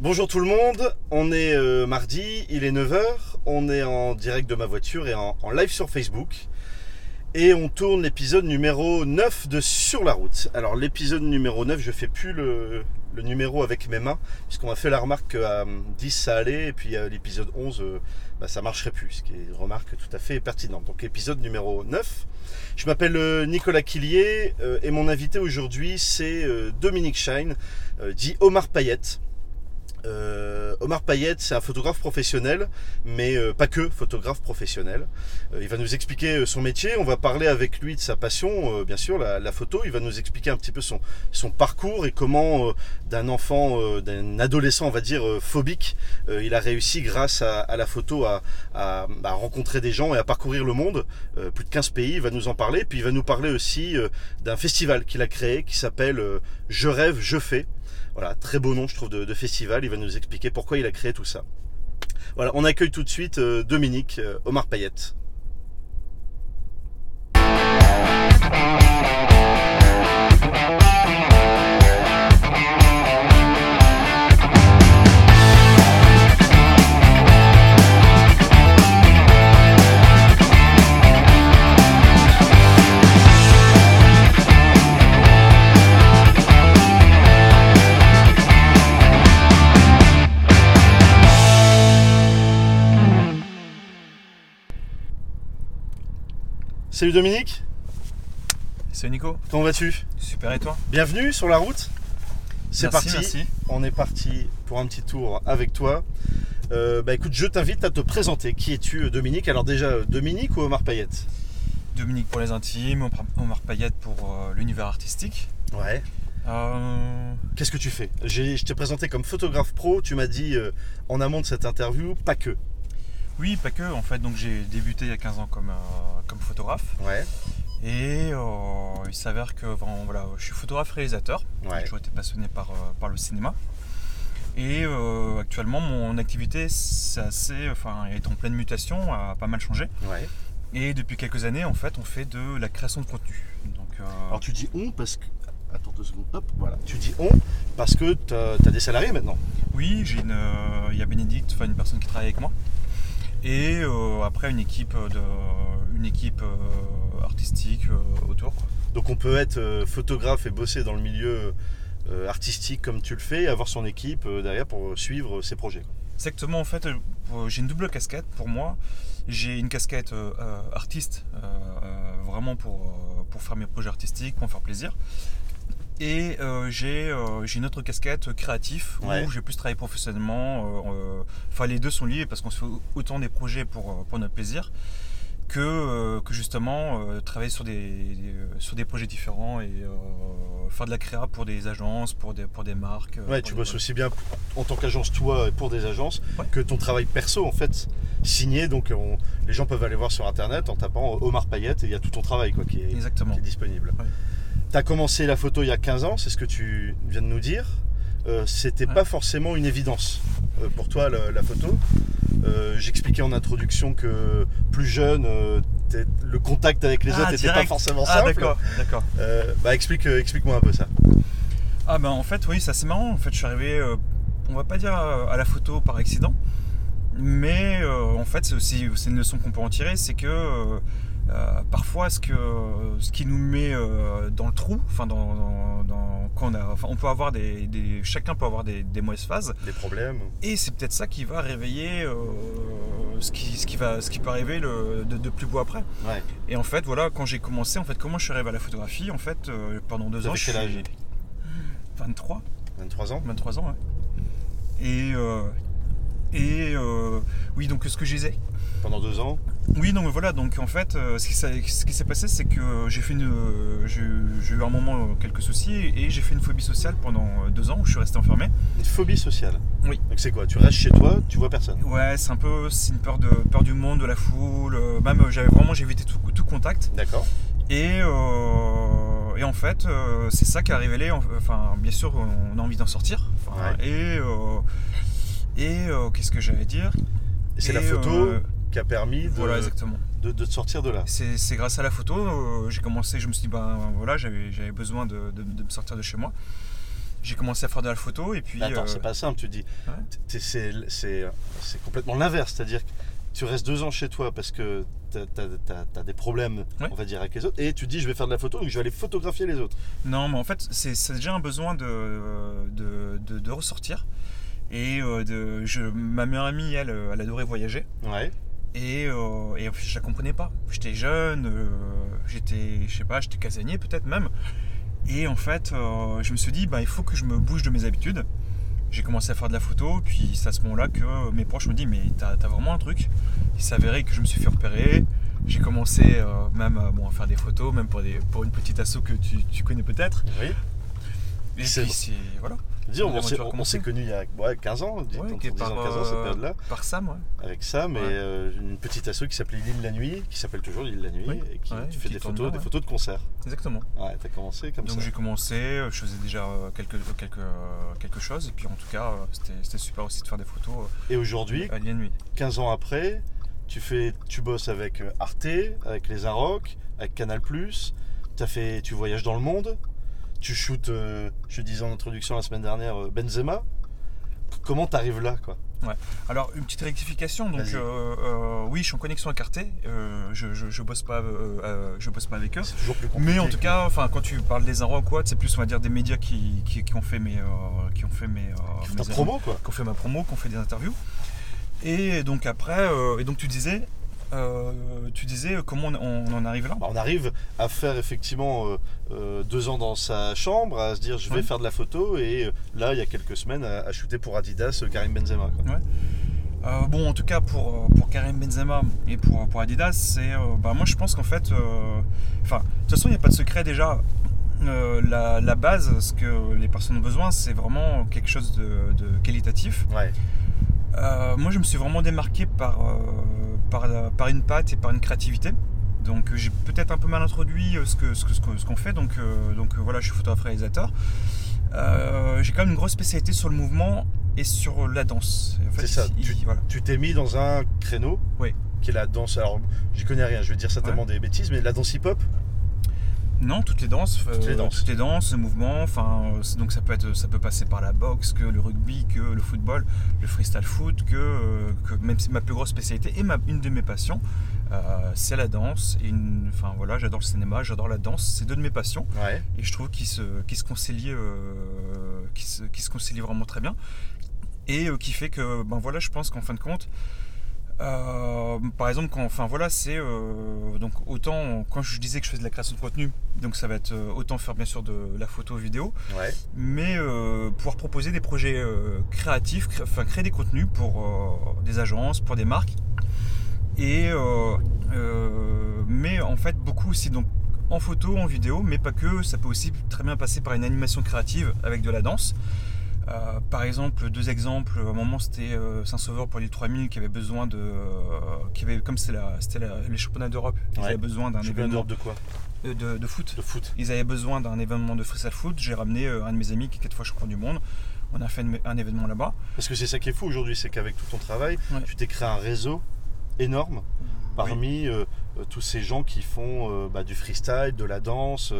Bonjour tout le monde, on est euh, mardi, il est 9h, on est en direct de ma voiture et en, live sur Facebook. Et on tourne l'épisode numéro 9 de Sur la route. Alors l'épisode numéro 9, je fais plus le, numéro avec mes mains, puisqu'on m'a fait la remarque qu'à 10 ça allait, et puis à l'épisode 11, euh, bah, ça marcherait plus, ce qui est une remarque tout à fait pertinente. Donc épisode numéro 9. Je m'appelle euh, Nicolas Quillier, euh, et mon invité aujourd'hui c'est euh, Dominique Schein, euh, dit Omar Payette. Euh, Omar Payette, c'est un photographe professionnel, mais euh, pas que photographe professionnel. Euh, il va nous expliquer euh, son métier, on va parler avec lui de sa passion, euh, bien sûr, la, la photo. Il va nous expliquer un petit peu son, son parcours et comment, euh, d'un enfant, d'un adolescent, on va dire, phobique, il a réussi, grâce à, à la photo, à, à- à rencontrer des gens et à parcourir le monde. Plus de 15 pays, il va nous en parler. Puis il va nous parler aussi d'un festival qu'il a créé qui s'appelle Je rêve, je fais. Voilà, très beau nom, je trouve, de, festival. Il va nous expliquer pourquoi il a créé tout ça. Voilà, on accueille tout de suite euh, Dominique euh, Omar Payette. Salut Dominique, C'est Nico, comment vas-tu? Super et toi? Bienvenue sur la route. C'est parti. merci. On est parti pour un petit tour avec toi. Euh, bah écoute, je t'invite à te présenter. Qui es-tu, Dominique? Alors déjà, euh, Dominique ou Omar Payette Dominique pour les intimes, Omar- Payette pour euh, l'univers artistique. Ouais. Euh, Qu'est-ce que tu fais? Je t'ai présenté comme photographe pro. Tu m'as dit euh, en amont de cette interview, pas que. Oui, pas que, en fait, donc j'ai débuté il y a 15 ans comme, euh, comme photographe. Ouais. Et euh, il s'avère que voilà, je suis photographe-réalisateur. Ouais. J'ai toujours été passionné par, euh, par le cinéma. Et euh, actuellement, mon activité, c'est assez, enfin, est en pleine mutation, a pas mal changé. Ouais. Et depuis quelques années, en fait, on fait de la création de contenu. Donc, Alors tu dis on parce que. Attends deux secondes. Hop, voilà. Tu dis on parce que tu as, des salariés maintenant. Oui, j'ai une, euh, il y a Bénédicte, enfin une personne qui travaille avec moi, et euh, après une équipe de, une équipe euh, artistique euh, autour. Donc on peut être photographe et bosser dans le milieu artistique comme tu le fais et avoir son équipe derrière pour suivre ses projets. Exactement, en fait, j'ai une double casquette pour moi. J'ai une casquette euh, artiste, euh, vraiment pour, pour faire mes projets artistiques, pour me faire plaisir. Et euh, j'ai euh, j'ai une autre casquette créatif Ouais. où j'ai plus travaillé professionnellement. euh, Enfin, les deux sont liés parce qu'on se fait autant des projets pour, pour notre plaisir que, que justement travailler sur des, des- sur des projets différents et faire de la créa pour des agences, pour des, pour des marques. Ouais, tu bosses aussi bien en tant qu'agence toi et pour des agences Ouais. que ton travail perso en fait signé. Donc on- les gens peuvent aller voir sur internet en tapant Omar Payette et il y a tout ton travail quoi, qui, est, Exactement. qui est disponible. Ouais. Tu as commencé la photo il y a 15 ans, c'est ce que tu viens de nous dire. Euh, C'était Ouais. pas forcément une évidence euh, pour toi la, la photo. Euh, J'expliquais en introduction que plus jeune, le contact avec les Ah, autres n'était pas forcément Ah simple. d'accord, d'accord. Bah explique, explique-moi un peu ça. Ah ben en fait oui, ça c'est marrant. En fait, je suis arrivé, on va pas dire euh, à la photo par accident, mais en fait c'est aussi c'est une leçon qu'on peut en tirer, c'est que euh, parfois ce que ce qui nous met euh, dans le trou, enfin dans, dans- dans- quand on a, enfin on peut avoir des, des- chacun peut avoir des, des mauvaises phases, Des problèmes. et c'est peut-être ça qui va réveiller euh, ce qui ce qui va ce qui peut arriver le, de, de plus beau après. Ouais. Et en fait voilà quand j'ai commencé, en fait comment je suis arrivé à la photographie, en fait pendant deux Vous ans avez je quel âge? 23. 23 ans? 23 ans, ouais. Et, et oui, donc ce que je disais. Pendant deux ans? Oui, non, mais voilà, donc en fait, euh, ce qui, s'est- ce qui s'est passé, c'est que j'ai fait une. euh, J'ai j'ai eu un moment euh, quelques soucis et j'ai fait une phobie sociale pendant euh, deux ans où je suis resté enfermé. Une phobie sociale. Oui. Donc c'est quoi? Tu restes chez toi, tu vois personne? Ouais, c'est un peu c'est une peur, de, peur du monde, de la foule. euh, Même, euh, j'avais vraiment, j'ai évité tout, tout contact. D'accord. Et, euh, et en fait, euh, c'est ça qui a révélé. Enfin, bien sûr, on a envie d'en sortir. Enfin, Ouais. Et, euh, et euh, qu'est-ce que j'allais dire? Et c'est la photo euh, qui a permis de, Voilà, exactement. de, de sortir de là. C'est grâce à la photo, euh, j'ai commencé, je me suis dit, ben voilà, j'avais besoin de, de- de me sortir de chez moi. j'ai commencé à faire de la photo et puis. Mais attends, euh, c'est pas simple, tu dis. Ouais. T'es- C'est complètement l'inverse, c'est-à-dire que tu restes deux ans chez toi parce que tu as, des problèmes, Ouais. on va dire, avec les autres, et tu dis je vais faire de la photo, donc je vais aller photographier les autres. Non, mais en fait, c'est déjà un besoin de, de, de- de ressortir. Et euh, de, je, ma meilleure amie, elle, euh, elle adorait voyager. Ouais. Et, euh, et en fait, je la comprenais pas. J'étais jeune, euh, j'étais, je sais pas, j'étais casanier peut-être même. Et en fait, euh, je me suis dit, bah, il faut que je me bouge de mes habitudes. J'ai commencé à faire de la photo, puis c'est à ce moment-là que mes proches me disent, mais t'as as vraiment un truc? Il s'avérait que je me suis fait repérer. J'ai commencé euh, même bon, à faire des photos, même pour, des, pour une petite asso que tu, tu connais peut-être. Oui. Et puis. Voilà. Dis, on s'est- on s'est connus il y a ouais, 15 ans, Ouais, est 10 ans, par, 15 ans, cette euh, période-là, Par Sam, ouais. avec mais Ouais. euh, une petite asso qui s'appelait L'île la nuit, qui s'appelle toujours L'île la nuit, Oui. et qui qui des photos, des photos de concerts. Exactement. Ouais, t'as commencé comme Donc ça. j'ai commencé, euh, je faisais déjà quelque, quelque, quelque chose, et puis en tout cas, c'était c'était super aussi de faire des photos Et aujourd'hui, à nuit. 15 ans après, tu, fais, tu bosses avec Arte, avec les Arocs, avec Canal+, fait, tu voyages dans le monde, tu shootes, euh, je disais en introduction la semaine dernière, euh, Benzema. Comment t'arrives là quoi? Alors, une petite rectification, donc euh, euh, oui, je suis en connexion à Carté, euh, je, je, je bosse pas, je bosse pas avec eux. C'est toujours plus compliqué. Mais en tout cas, enfin, quand tu parles des Inrocks, quoi, c'est plus on va dire des médias qui, qui, qui ont fait mes, qui ont fait mes, Qui font mes ta promo quoi. qui ont fait ma promo, qui ont fait des interviews. Et donc après, et donc tu disais, euh, tu disais comment on, on en arrive là? On arrive à faire effectivement euh, euh, deux ans dans sa chambre, à se dire je vais Ouais. faire de la photo, et euh, là il y a quelques semaines à, à shooter pour Adidas euh, Karim Benzema. quoi. Euh, bon, en tout cas pour, euh, pour Karim Benzema et pour, pour Adidas, c'est, euh, bah, moi je pense qu'en fait, euh, enfin, de toute façon il n'y a pas de secret déjà. Euh, la, la base, ce que les personnes ont besoin, c'est vraiment quelque chose de, de qualitatif. Ouais. Euh, moi, je me suis vraiment démarqué par, euh, par, une patte et par une créativité. Donc, euh, j'ai peut-être un peu mal introduit ce ce que- ce que- ce qu'on fait. Donc, euh, donc voilà, je suis photographe réalisateur. J'ai quand même une grosse spécialité sur le mouvement et sur la danse. Et en fait, C'est ça, il- tu- voilà. Tu t'es mis dans un créneau Oui. qui est la danse. Alors j'y connais rien, je vais dire certainement des bêtises, mais la danse hip-hop? Non, toutes les danses, euh, Toutes les danses. toutes les danses, le mouvement. Enfin, euh, donc ça peut être, ça peut passer par la boxe, que le rugby, que le football, le freestyle foot, que, euh, que même ma plus grosse spécialité et ma, une de mes passions, euh, c'est la danse. Et une- enfin voilà, j'adore le cinéma, j'adore la danse. C'est deux de mes passions Ouais. et je trouve qu'ils se, qu'ils se concilient, euh, qu'ils se, se concilient vraiment très bien. Et euh, qui fait que, ben voilà, je pense qu'en fin de compte, euh, par exemple, quand, enfin voilà, c'est euh, donc autant quand je disais que je faisais de la création de contenu, donc ça va être euh, autant faire bien sûr de la photo vidéo, Ouais. mais pouvoir proposer des projets créatifs, cré- enfin créer des contenus pour des agences, pour des marques, et mais en fait beaucoup aussi donc en photo, en vidéo, mais pas que, ça peut aussi très bien passer par une animation créative avec de la danse. Euh, par exemple, deux exemples. À un moment, c'était euh, Saint-Sauveur pour l'île 3000 qui avait besoin de. euh, qui avait, comme c'était les championnats d'Europe, ils Ouais. avaient besoin d'un événement de quoi de, de foot. De foot. Ils avaient besoin d'un événement de freestyle foot. J'ai ramené un de mes amis qui est quatre fois champion du monde. On a fait un événement là-bas. Parce que c'est ça qui est fou aujourd'hui, c'est qu'avec tout ton travail, Ouais. tu t'es créé un réseau énorme parmi tous ces gens qui font bah, du freestyle, de la danse,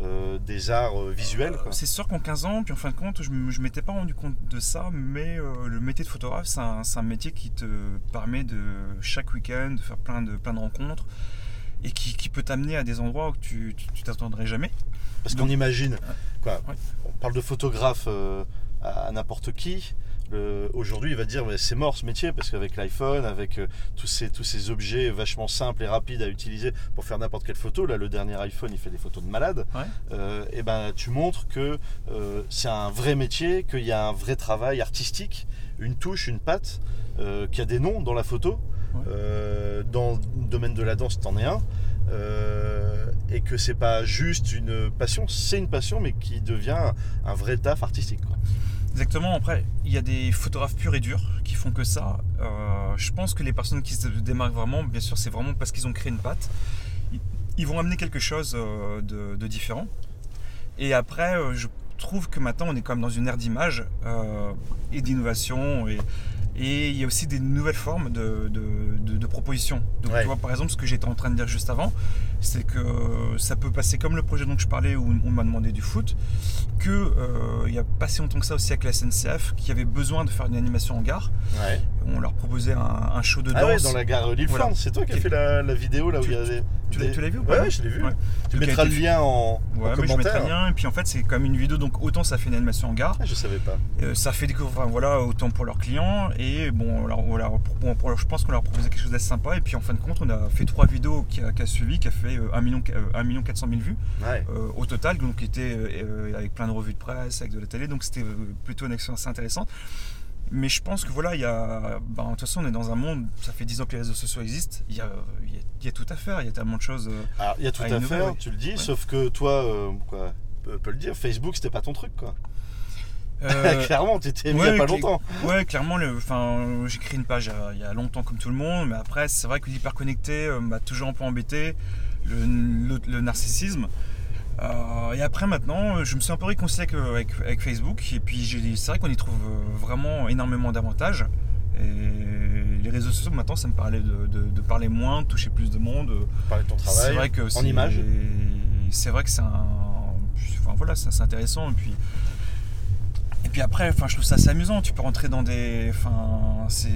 euh, des arts euh, visuels. C'est sûr qu'en 15 ans, puis en fin de compte, je ne m'étais pas rendu compte de ça, mais euh, le métier de photographe, c'est un, un métier qui te permet de chaque week-end de faire plein de, plein de rencontres et qui, qui peut t'amener à des endroits où tu t'attendrais jamais. Parce qu'on imagine, quoi, Ouais. on parle de photographe à, à n'importe qui. Le- Aujourd'hui, il va dire mais c'est mort ce métier parce qu'avec l'iPhone, avec euh, tous, ces, tous ces objets vachement simples et rapides à utiliser pour faire n'importe quelle photo, là le dernier iPhone il fait des photos de malade, Ouais. Euh, et ben tu montres que euh, c'est un vrai métier, qu'il y a un vrai travail artistique, une touche, une patte, euh, qu'il y a des noms dans la photo. Ouais. Euh, dans le domaine de la danse, t'en es un. Euh, et que c'est pas juste une passion, c'est une passion, mais qui devient un vrai taf artistique. quoi. Exactement, après, il y a des photographes purs et durs qui font que ça. Euh, je pense que les personnes qui se démarquent vraiment, bien sûr, c'est vraiment parce qu'ils ont créé une patte. Ils, vont amener quelque chose euh, de, différent. Et après, euh, je trouve que maintenant, on est quand même dans une ère d'image et d'innovation. Et il y a aussi des nouvelles formes de, de, de- de propositions. Donc, Ouais. tu vois, par exemple, ce que j'étais en train de dire juste avant, c'est que ça peut passer comme le projet dont je parlais où on m'a demandé du foot, que euh, il y a pas si longtemps que ça aussi avec la SNCF qui avait besoin de faire une animation en gare. Ouais. On leur proposait un, un show de danse. Ah ouais, dans la gare Lille-Flandre, Voilà. c'est toi qui as fait la, la vidéo là où il y avait. tu l'as- des- tu l'as vu ou pas, Ouais, je l'ai vu. Tu a mettras le lien en, en Ouais, mais je mettrai commentaire. rien. Et puis en fait, c'est comme une vidéo, donc autant ça fait une animation en gare, Ah, je savais pas. euh, ça fait découvrir, enfin, voilà, autant pour leurs clients. Et bon, leur- bon, pour- je pense qu'on leur proposait quelque chose d'assez sympa. Et puis en fin de compte, on a fait trois vidéos qui a, qui a suivi, qui a fait euh, 1 million, euh, 1 million 400 000 vues Ouais. euh, au total, donc qui était euh, euh, avec plein de revues de presse, avec de la télé. Donc c'était euh, plutôt une action assez intéressante. Mais je pense que voilà, il y a. ben, de toute façon, on est dans un monde, ça fait 10 ans que les réseaux sociaux existent, il y a, il y a- il y a tout à faire, il y a tellement de choses. euh, Alors, il y a tout à faire, tu le dis, Ouais. sauf que toi, euh, quoi, peut le dire, Facebook c'était pas ton truc quoi. Euh, Clairement, tu étais mis il y ouais, a pas longtemps. Ouais, clairement, le- enfin, j'ai créé une page il y a- il y, a longtemps comme tout le monde, mais après, c'est vrai que l'hyperconnecté euh, m'a toujours un peu embêté, le, le- le narcissisme. Euh, et après, maintenant, euh, je me suis un peu réconcilié avec, euh, avec- avec Facebook, et puis c'est vrai qu'on y trouve euh, vraiment énormément d'avantages. Et les réseaux sociaux, maintenant, ça me parlait de, de- de parler moins, de toucher plus de monde. Parler de ton C'est travail. vrai que en c'est- images. C'est vrai que c'est un. Enfin voilà, c'est intéressant. Et puis. Puis après, enfin, je trouve ça assez amusant. Tu peux rentrer dans des. Enfin, c'est.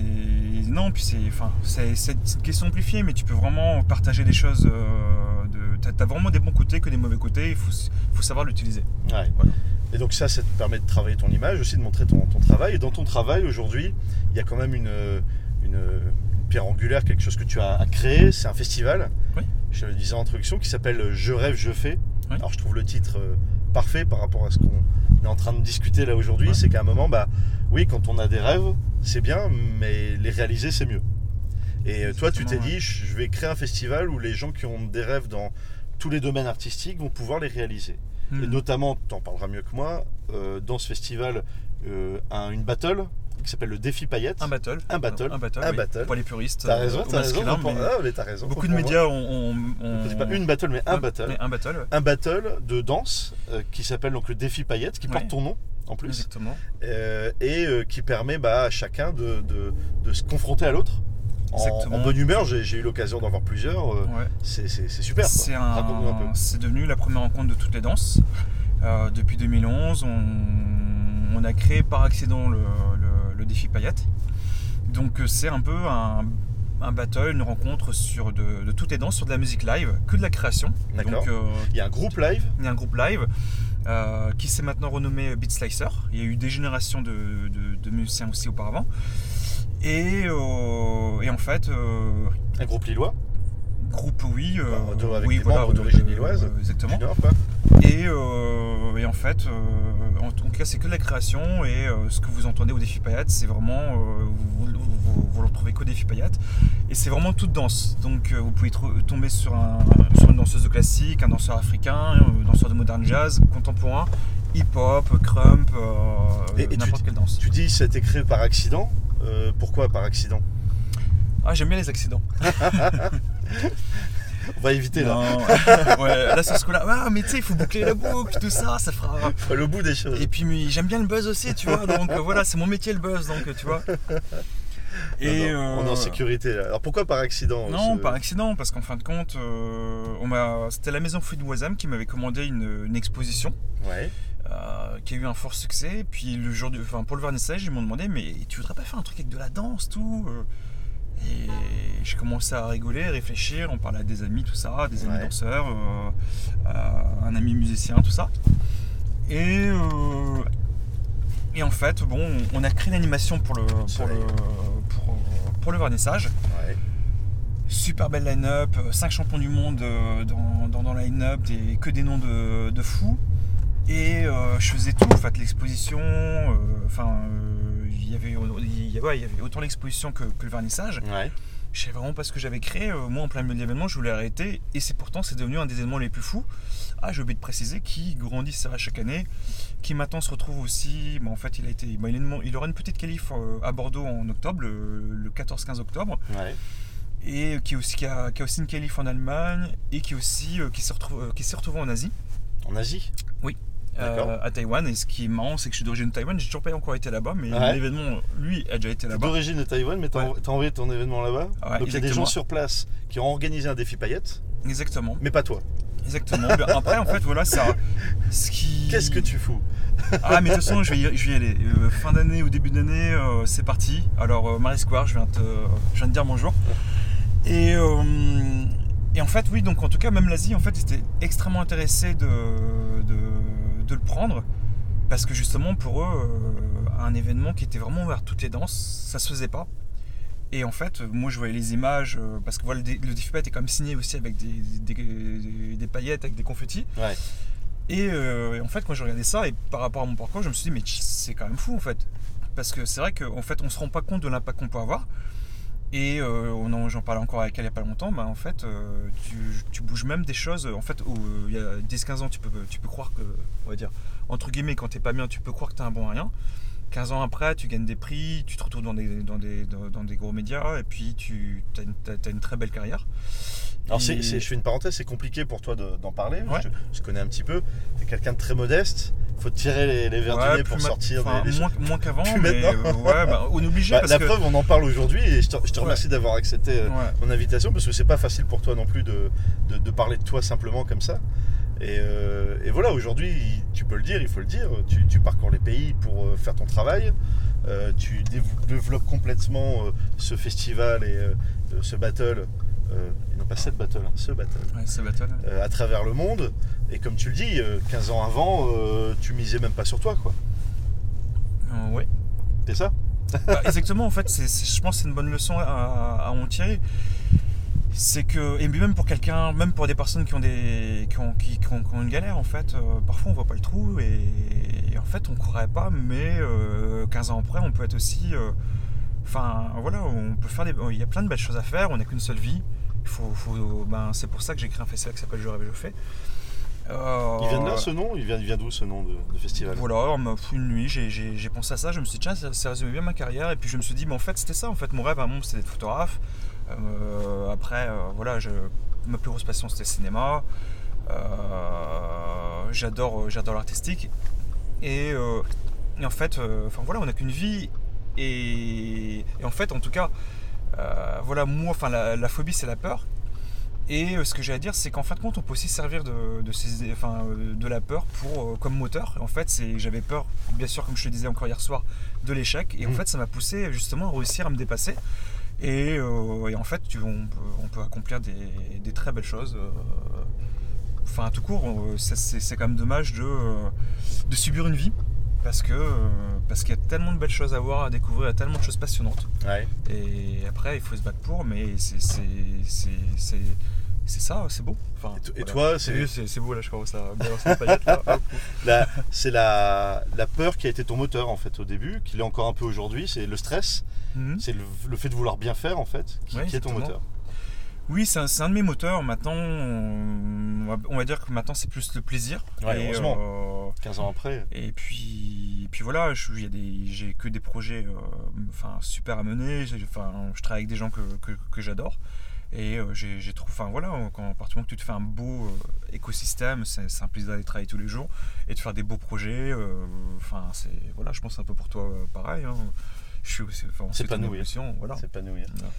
Non, puis c'est. Enfin, c'est une question amplifiée, mais tu peux vraiment partager des choses. euh, de... T'as as vraiment des bons côtés que des mauvais côtés. Il faut, faut savoir l'utiliser. Ouais. Voilà. Et donc ça, ça te permet de travailler ton image, aussi de montrer ton, ton travail. Et dans ton travail aujourd'hui, il y a quand même une, une, une pierre angulaire, quelque chose que tu as créé. C'est un festival. Oui. Je le disais en introduction, qui s'appelle Je rêve, je fais. Oui. Alors je trouve le titre euh, parfait par rapport à ce qu'on est en train de discuter là aujourd'hui. Ouais. C'est qu'à un moment, bah oui, quand on a des rêves, c'est bien, mais les réaliser, c'est mieux. Et euh, toi, tu t'es dit, je vais créer un festival où les gens qui ont des rêves dans tous les domaines artistiques vont pouvoir les réaliser. Et Hmm. notamment, tu en parleras mieux que moi, euh, dans ce festival, euh, un- une battle qui s'appelle le défi paillette. Un battle. Un battle. Un battle. Un oui. battle. Pour les puristes. T'as euh, raison, au t'as raison. mais ah, mais t'as raison. Beaucoup de médias ont. C'est pas une battle, mais un battle. mais Un battle, ouais. Un battle de danse euh, qui s'appelle donc le défi paillette, qui Ouais. porte ton nom en plus, Exactement. euh, et euh, qui permet bah, à chacun de, de- de se confronter à l'autre. En, Exactement. en bonne humeur, j'ai eu l'occasion d'en voir plusieurs. euh, Ouais. c'est super. C'est un- devenu la première rencontre de toutes les danses. Euh, depuis 2011, on, on a créé par accident le défi paillette. Donc euh, c'est un peu un, un battle, une rencontre sur de, de toutes les danses, sur de la musique live, que de la création. D'accord. Donc euh, Il y a un groupe live. il y a un groupe live euh, qui s'est maintenant renommé Beat Slicer. Il y a eu des générations de, de- de musiciens aussi auparavant. Et, euh, et en fait, Un groupe lillois, groupe oui, Bah, avec oui des membres d'origine lilloise. exactement. du Nord, quoi. Et, euh, et en fait, euh, en tout cas, c'est que de la création. Et euh, ce que vous entendez au défi Payat, c'est vraiment. vous, vous, vous- le retrouvez qu'au défi Payat. Et c'est vraiment toute danse. Donc vous pouvez tomber sur, un, sur une danseuse de classique, un danseur africain, un danseur de modern jazz, contemporain, hip-hop, crump, Et- et tu n'importe quelle danse. Tu dis ça a été créé par accident. Pourquoi par accident? Ah, j'aime bien les accidents. On va éviter là. Non, ouais, là, c'est ce que là. Ah, mais tu sais, il faut boucler la boucle, tout ça, ça fera. Le bout des choses. Et puis j'aime bien le buzz aussi, tu vois. Donc euh, voilà, c'est mon métier le buzz, donc tu vois. Non, non, On est en euh, sécurité là. Alors pourquoi par accident Non, ce- par accident, parce qu'en fin de compte, euh, on m'a, c'était la maison Fluide Wazam qui m'avait commandé une, une exposition Ouais. euh, qui a eu un fort succès. Puis le jour du, enfin pour le vernissage, ils m'ont demandé, mais tu voudrais pas faire un truc avec de la danse, tout euh Et j'ai commencé à rigoler, réfléchir. On parlait à des amis, tout ça, des amis Ouais. danseurs, euh, euh, un ami musicien, tout ça. Et euh, et en fait, bon, on a créé une animation pour le pour le pour, pour le vernissage. Ouais. Super belle line-up, 5 champions du monde dans, dans, dans la line-up, des- que des noms de, de fous. Et euh, je faisais tout, en fait, l'exposition, enfin, il y avait- il y avait- ouais, il y avait autant l'exposition que, que le vernissage. Ouais. Je savais vraiment pas ce que j'avais créé. Euh, moi, en plein milieu de l'événement, je voulais arrêter. Et c'est pourtant, c'est devenu un des événements les plus fous. Ah, j'ai oublié de préciser, qui grandit ça chaque année, qui maintenant se retrouve aussi. en fait, il a été, il, est une- il aura une petite qualif euh, à Bordeaux en octobre, le, le 14-15 octobre Ouais. et qui, aussi, qui, a, qui a aussi une qualif en Allemagne et qui aussi euh, qui s'est retrouvé, euh, retrouvé en Asie. En Asie? Euh, à Taïwan. Et ce qui est marrant, c'est que je suis d'origine de Taïwan. J'ai toujours pas encore été là-bas, mais Ouais. l'événement, lui, a déjà été là-bas. d'origine de Taïwan, mais t'as Ouais. envoyé ton événement là-bas. Donc il y a des gens sur place qui ont organisé un défi paillettes, Exactement. mais pas toi. Exactement. Ben, Après, en fait, voilà, ça. Ce qui. Qu'est-ce que tu fous? Ah, mais de toute façon, je vais y, je vais y aller. Euh, fin d'année ou début d'année, euh, c'est parti. Alors, euh, Marie Square, je viens, te, je viens de dire bonjour. Et, et en fait, oui, donc en tout cas, même l'Asie, en fait, j'étais extrêmement intéressé de, de, de le prendre. Parce que justement, pour eux, euh, un événement qui était vraiment ouvert toutes les danses, ça se faisait pas. Et en fait, moi, je voyais les images, euh, parce que voilà, le, le défi est quand même signé aussi avec des, des, des- des paillettes, avec des confettis. Ouais. Et, euh, et en fait, quand je regardais ça, et par rapport à mon parcours, je me suis dit, mais c'est quand même fou en fait. Parce que c'est vrai qu'en fait, on se rend pas compte de l'impact qu'on peut avoir. Et euh, on en- j'en parlais encore avec elle il y a pas longtemps, bah, en fait, euh, tu, tu bouges même des choses. En fait, où, euh, il y a 10-15 ans, tu peux, tu peux croire que, on va dire, entre guillemets, quand t'es pas bien, tu peux croire que t'es un bon à rien. 15 ans après, tu gagnes des prix, tu te retrouves dans des, dans des, dans, des gros médias, et puis tu as t'as une très belle carrière. Alors, c'est- je fais une parenthèse, c'est compliqué pour toi de- d'en parler. Ouais. Je, je connais un petit peu. T'es quelqu'un de très modeste. Faut tirer les, les verres du nez pour ma- sortir enfin, des, des moins, moins qu'avant, mais euh, ouais, bah, on est obligé Bah, parce la que. preuve, on en parle aujourd'hui et je te, je te Ouais. remercie d'avoir accepté euh, mon invitation parce que c'est pas facile pour toi non plus de, de- de parler de toi simplement comme ça. Et, euh, et voilà, aujourd'hui, tu peux le dire, il faut le dire, tu, tu parcours les pays pour euh, faire ton travail, euh, tu dév- développes complètement ce festival et ce battle, euh, et non pas cette battle, hein, ce battle, Ouais, c'est battle. euh, à travers le monde. Et comme tu le dis, euh, 15 ans avant, euh, tu misais même pas sur toi, quoi. Euh, ouais. C'est ça? Bah, exactement, en fait, je pense que c'est une bonne leçon à, à en tirer. C'est que, et même pour quelqu'un, même pour des personnes qui ont, des, qui ont, qui, qui ont, qui ont une galère, en fait, euh, parfois on voit pas le trou et, et en fait on courrait pas, mais euh, 15 ans après, on peut être aussi. euh, Enfin, voilà, on peut faire des. Il y a plein de belles choses à faire, on n'a qu'une seule vie. Faut, faut- ben, c'est pour ça que j'ai créé un festival qui s'appelle Je rêve je fais. Euh, Il vient de là ce nom Il vient, vient d'où ce nom de, de festival? Voilà, une nuit, j'ai- pensé à ça, je me suis dit, tiens, ça, ça résumait bien ma carrière, et puis je me suis dit, mais en fait, c'était ça, en fait, mon rêve à un moment, c'était d'être photographe. Euh, après, euh, voilà, je- ma plus grosse passion, c'était le cinéma. Euh, j'adore l'artistique. Et, et en fait, enfin voilà, on n'a qu'une vie, et, et en fait, en tout cas, voilà, moi, enfin, la, la phobie, c'est la peur. Et euh, ce que j'ai à dire, c'est qu'en fin de compte, on peut aussi servir de, de, ces- enfin, euh, de la peur pour, euh, comme moteur. En fait, c'est, j'avais peur, bien sûr, comme je te disais encore hier soir, de l'échec. Et en Mhm. fait, ça m'a poussé justement à réussir à me dépasser. Et, euh, et en fait, tu, on, peut, on peut accomplir des, des très belles choses. euh, Enfin, tout court, euh, c'est, quand même dommage de, euh, de subir une vie. Parce que euh, parce qu'il y a tellement de belles choses à voir, à découvrir, il y a tellement de choses passionnantes. Ouais. Et après, il faut se battre pour, mais c'est c'est- ça, c'est beau. Enfin, Et voilà. toi, c'est- c'est beau là, je commence à c'est la, la peur qui a été ton moteur en fait au début, qui l'est encore un peu aujourd'hui, c'est le stress, Mhm. c'est le, le fait de vouloir bien faire en fait, qui, Ouais, qui est ton moteur. Oui, c'est un, de mes moteurs. Maintenant, on va, on va dire que maintenant c'est plus le plaisir. Ouais, Et, heureusement. euh, 15 ans après. Et puis, et puis voilà, j'ai que des projets euh, enfin, super à mener. Enfin, je travaille avec des gens que, que, que j'adore. Et euh, j'ai trouvé, enfin voilà, quand, à partir du moment que tu te fais un beau euh, écosystème, c'est un plaisir d'aller travailler tous les jours et de faire des beaux projets. euh, Enfin, c'est voilà, je pense un peu pour toi euh, pareil. hein. Je suis aussi, enfin, évolution, voilà. C'est pas nous. hein. Voilà.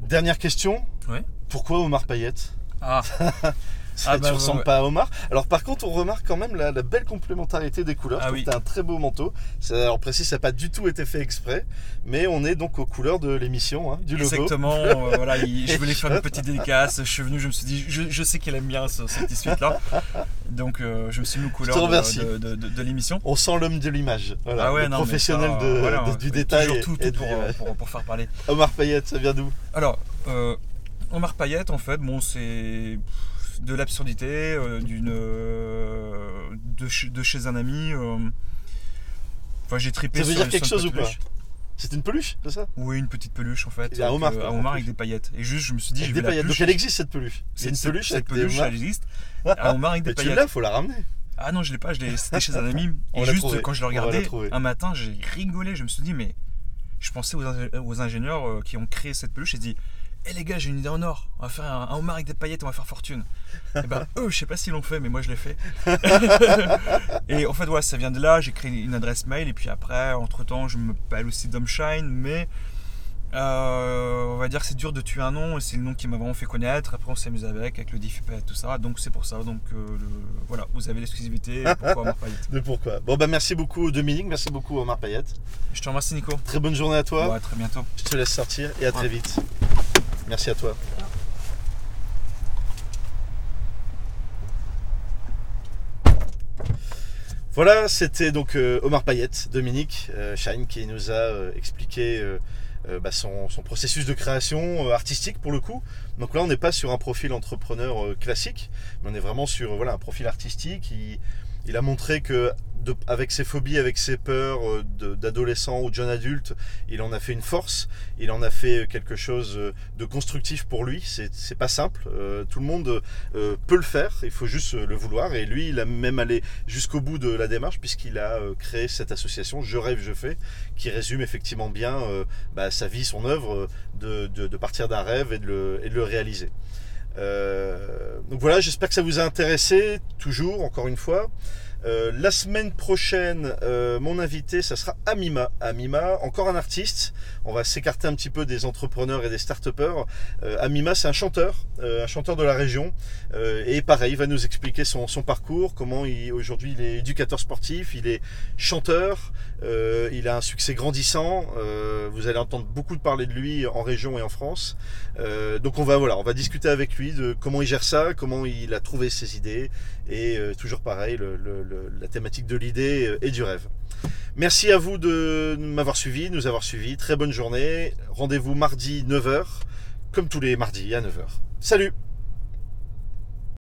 Dernière question. Ouais. Pourquoi Omar Payette Ah, Ça, Ah tu bah, ressembles ouais. pas à Omar. Alors par contre, on remarque quand même la, la belle complémentarité des couleurs. Ah oui. t'as un très beau manteau. Ça, alors précis, ça n'a pas du tout été fait exprès, mais on est donc aux couleurs de l'émission, hein, du logo. Exactement, euh, voilà, il- je voulais faire une petite dédicace. Je suis venu, je me suis dit, je, je sais qu'elle aime bien ce, cette suite là. Donc euh, je me suis mis aux couleurs de, remercie. de- de- de- de l'émission. On sent l'homme de l'image. Voilà, ah ouais, le non, professionnel ça, voilà, du détail. Toujours tout, et tout de pour, l'image. pour, pour faire parler. Omar Payette, ça vient d'où? Alors, euh, Omar Payette, en fait, bon, c'est de l'absurdité, euh, d'une euh, de, chez- de chez un ami. euh, Enfin, j'ai tripé. Ça veut sur dire quelque chose ou pas? C'est une peluche, c'est ça? Oui, une petite peluche en fait. Et à Omar, euh, Omar plus. avec des paillettes. Et juste, je me suis dit, la paillettes. Donc elle existe cette peluche. C'est une Cette- peluche cette avec peluche, elle existe. À Omar avec des Mais tu paillettes. l'as, faut la ramener. Ah non, je l'ai pas, je l'ai- c'était chez un ami. On Et juste trouvé. quand je le regardais, un matin, j'ai rigolé. Je me suis dit, mais je pensais aux, ingé- aux ingénieurs qui ont créé cette peluche. J'ai dit, Eh les gars, j'ai une idée en or. On va faire un, un homard avec des paillettes, on va faire fortune. Et ben eux, je sais pas s'ils l'ont fait, mais moi je l'ai fait. et en fait, voilà, ça vient de là. J'ai créé une adresse mail et puis après, entre temps, je m'appelle aussi Domshine, mais euh, on va dire que c'est dur de tuer un nom et c'est le nom qui m'a vraiment fait connaître. Après, on s'amuse avec, avec le diffpet, tout ça. Donc, c'est pour ça. Donc, euh, le- voilà, vous avez l'exclusivité. Pourquoi Omar Payette De pourquoi? Bon, bah merci beaucoup Dominique, merci beaucoup Omar Payette. Je te remercie, Nico. Très bonne journée à toi. Ouais, très bientôt. Je te laisse sortir et à très vite. Merci à toi. Voilà, c'était donc euh, Omar Payette, Dominique euh, Shine, qui nous a euh, expliqué euh, euh, bah, son, processus de création euh, artistique pour le coup. Donc là, on n'est pas sur un profil entrepreneur euh, classique, mais on est vraiment sur euh, voilà, un profil artistique. Il, il a montré que de- avec ses phobies, avec ses peurs euh, d'adolescent ou de jeune adulte, il en a fait une force. Il en a fait quelque chose euh, de constructif pour lui. C'est pas simple. Euh, tout le monde euh, peut le faire. Il faut juste euh, le vouloir. Et lui, il a même allé jusqu'au bout de la démarche puisqu'il a euh, créé cette association Je rêve, je fais, qui résume effectivement bien euh, bah, sa vie, son œuvre, euh, de, de- de partir d'un rêve et de le, et de le réaliser. Euh, donc voilà, j'espère que ça vous a intéressé, toujours, encore une fois. Euh, la semaine prochaine, euh, mon invité, ça sera Amima. Amima, encore un artiste. On va s'écarter un petit peu des entrepreneurs et des start-upers. Euh, Amima, c'est un chanteur, euh, un chanteur de la région. Euh, et pareil, il va nous expliquer son, son parcours, comment aujourd'hui il est éducateur sportif, il est chanteur, euh, il a un succès grandissant. Vous allez entendre beaucoup de parler de lui en région et en France. Donc on va voilà, on va discuter avec lui de comment il gère ça, comment il a trouvé ses idées et toujours pareil, le- le- la thématique de l'idée euh, et du rêve. Merci à vous de m'avoir suivi, de nous avoir suivis. Très bonne journée. Rendez-vous mardi 9h, comme tous les mardis à 9h. Salut